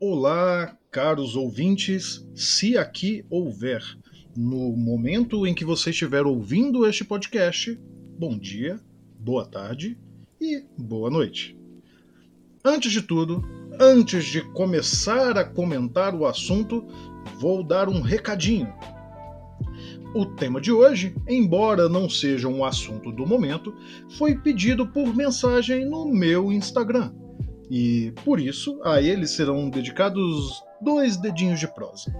Olá, caros ouvintes, se aqui houver. No momento em que você estiver ouvindo este podcast, bom dia, boa tarde e boa noite. Antes de tudo, antes de começar a comentar o assunto, vou dar um recadinho. O tema de hoje, embora não seja um assunto do momento, foi pedido por mensagem no meu Instagram e, por isso, a ele serão dedicados dois dedinhos de prosa.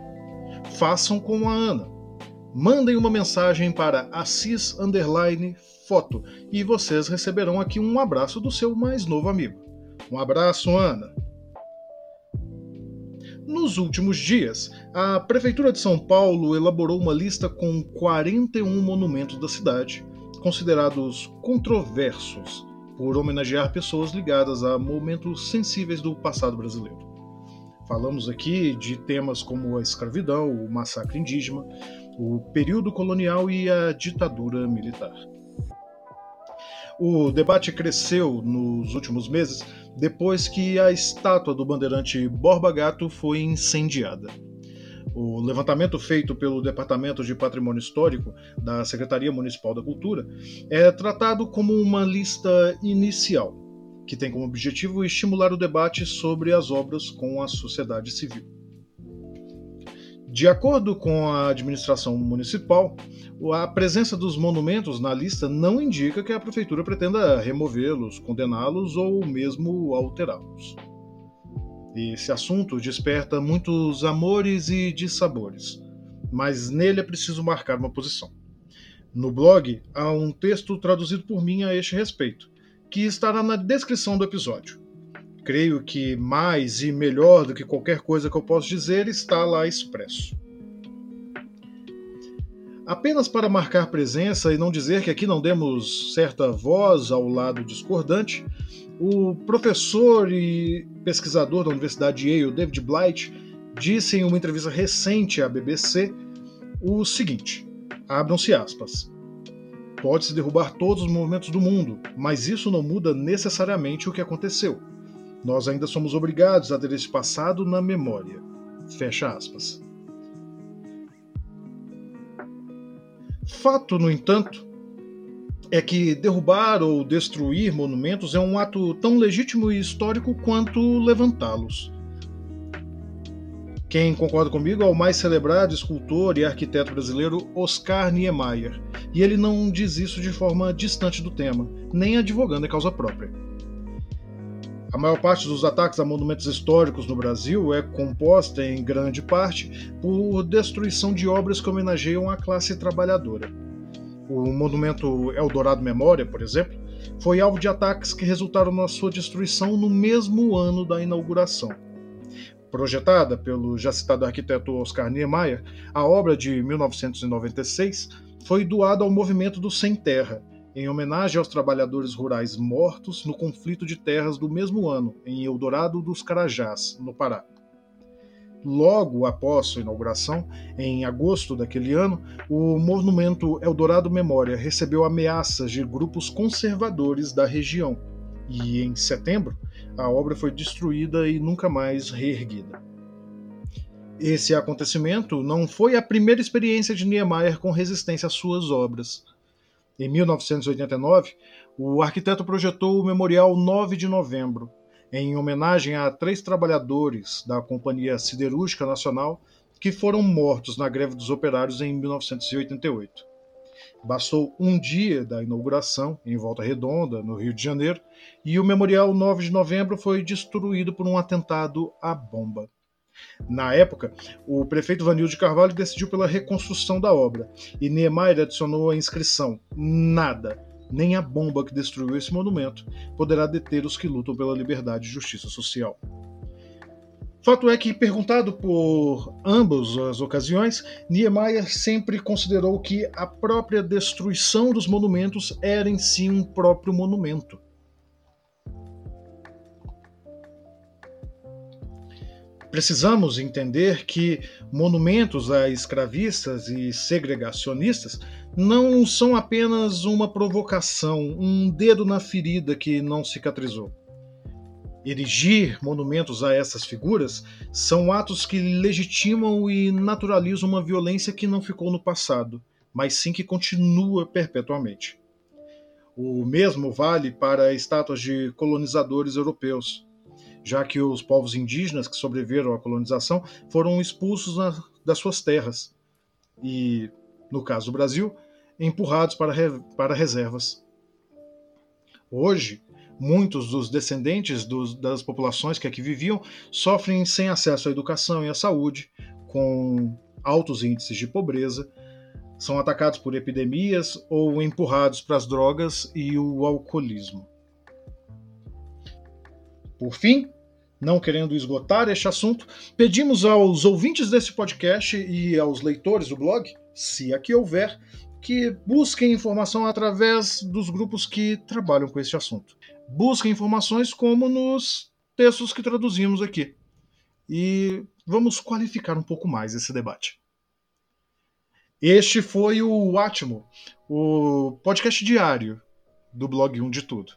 Façam como a Ana. Mandem uma mensagem para assis foto e vocês receberão aqui um abraço do seu mais novo amigo. Um abraço, Ana! Nos últimos dias, a Prefeitura de São Paulo elaborou uma lista com 41 monumentos da cidade, considerados controversos por homenagear pessoas ligadas a momentos sensíveis do passado brasileiro. Falamos aqui de temas como a escravidão, o massacre indígena, o período colonial e a ditadura militar. O debate cresceu nos últimos meses depois que a estátua do bandeirante Borba Gato foi incendiada. O levantamento feito pelo Departamento de Patrimônio Histórico da Secretaria Municipal da Cultura é tratado como uma lista inicial, que tem como objetivo estimular o debate sobre as obras com a sociedade civil. De acordo com a administração municipal, a presença dos monumentos na lista não indica que a prefeitura pretenda removê-los, condená-los ou mesmo alterá-los. Esse assunto desperta muitos amores e dissabores, mas nele é preciso marcar uma posição. No blog há um texto traduzido por mim a este respeito, que estará na descrição do episódio. Creio que mais e melhor do que qualquer coisa que eu possa dizer está lá expresso. Apenas para marcar presença e não dizer que aqui não demos certa voz ao lado discordante, o professor e pesquisador da Universidade de Yale, David Blight, disse em uma entrevista recente à BBC o seguinte: abram-se aspas. Pode-se derrubar todos os movimentos do mundo, mas isso não muda necessariamente o que aconteceu. Nós ainda somos obrigados a ter esse passado na memória. Fecha aspas. Fato, no entanto, é que derrubar ou destruir monumentos é um ato tão legítimo e histórico quanto levantá-los. Quem concorda comigo é o mais celebrado escultor e arquiteto brasileiro Oscar Niemeyer, e ele não diz isso de forma distante do tema, nem advogando a causa própria. A maior parte dos ataques a monumentos históricos no Brasil é composta, em grande parte, por destruição de obras que homenageiam a classe trabalhadora. O monumento Eldorado Memória, por exemplo, foi alvo de ataques que resultaram na sua destruição no mesmo ano da inauguração. Projetada pelo já citado arquiteto Oscar Niemeyer, a obra de 1996 foi doada ao movimento do Sem Terra, em homenagem aos trabalhadores rurais mortos no conflito de terras do mesmo ano, em Eldorado dos Carajás, no Pará. Logo após sua inauguração, em agosto daquele ano, o monumento Eldorado Memória recebeu ameaças de grupos conservadores da região e, em setembro, a obra foi destruída e nunca mais reerguida. Esse acontecimento não foi a primeira experiência de Niemeyer com resistência às suas obras. Em 1989, o arquiteto projetou o Memorial 9 de Novembro, em homenagem a três trabalhadores da Companhia Siderúrgica Nacional que foram mortos na greve dos operários em 1988. Bastou um dia da inauguração, em Volta Redonda, no Rio de Janeiro, e o Memorial 9 de Novembro foi destruído por um atentado à bomba. Na época, o prefeito Vanil de Carvalho decidiu pela reconstrução da obra, e Niemeyer adicionou a inscrição: nada, nem a bomba que destruiu esse monumento poderá deter os que lutam pela liberdade e justiça social. Fato é que, perguntado por ambas as ocasiões, Niemeyer sempre considerou que a própria destruição dos monumentos era em si um próprio monumento. Precisamos entender que monumentos a escravistas e segregacionistas não são apenas uma provocação, um dedo na ferida que não cicatrizou. Erigir monumentos a essas figuras são atos que legitimam e naturalizam uma violência que não ficou no passado, mas sim que continua perpetuamente. O mesmo vale para estátuas de colonizadores europeus, já que os povos indígenas que sobreviveram à colonização foram expulsos das suas terras e, no caso do Brasil, empurrados para, para reservas. Hoje, muitos dos descendentes dos, das populações que aqui viviam sofrem sem acesso à educação e à saúde, com altos índices de pobreza, são atacados por epidemias ou empurrados para as drogas e o alcoolismo. Por fim, não querendo esgotar este assunto, pedimos aos ouvintes desse podcast e aos leitores do blog, se aqui houver, que busquem informação através dos grupos que trabalham com este assunto. Busquem informações como nos textos que traduzimos aqui. E vamos qualificar um pouco mais esse debate. Este foi o Atmo, o podcast diário do blog 1 de Tudo.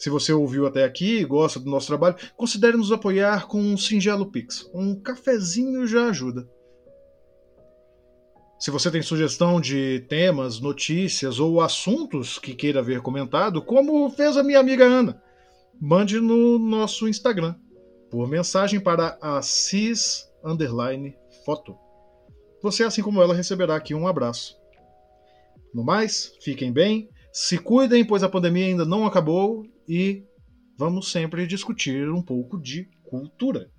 Se você ouviu até aqui e gosta do nosso trabalho, considere nos apoiar com um singelo Pix. Um cafezinho já ajuda. Se você tem sugestão de temas, notícias ou assuntos que queira ver comentado, como fez a minha amiga Ana, mande no nosso Instagram por mensagem para a cis foto. Você, assim como ela, receberá aqui um abraço. No mais, fiquem bem, se cuidem, pois a pandemia ainda não acabou e vamos sempre discutir um pouco de cultura.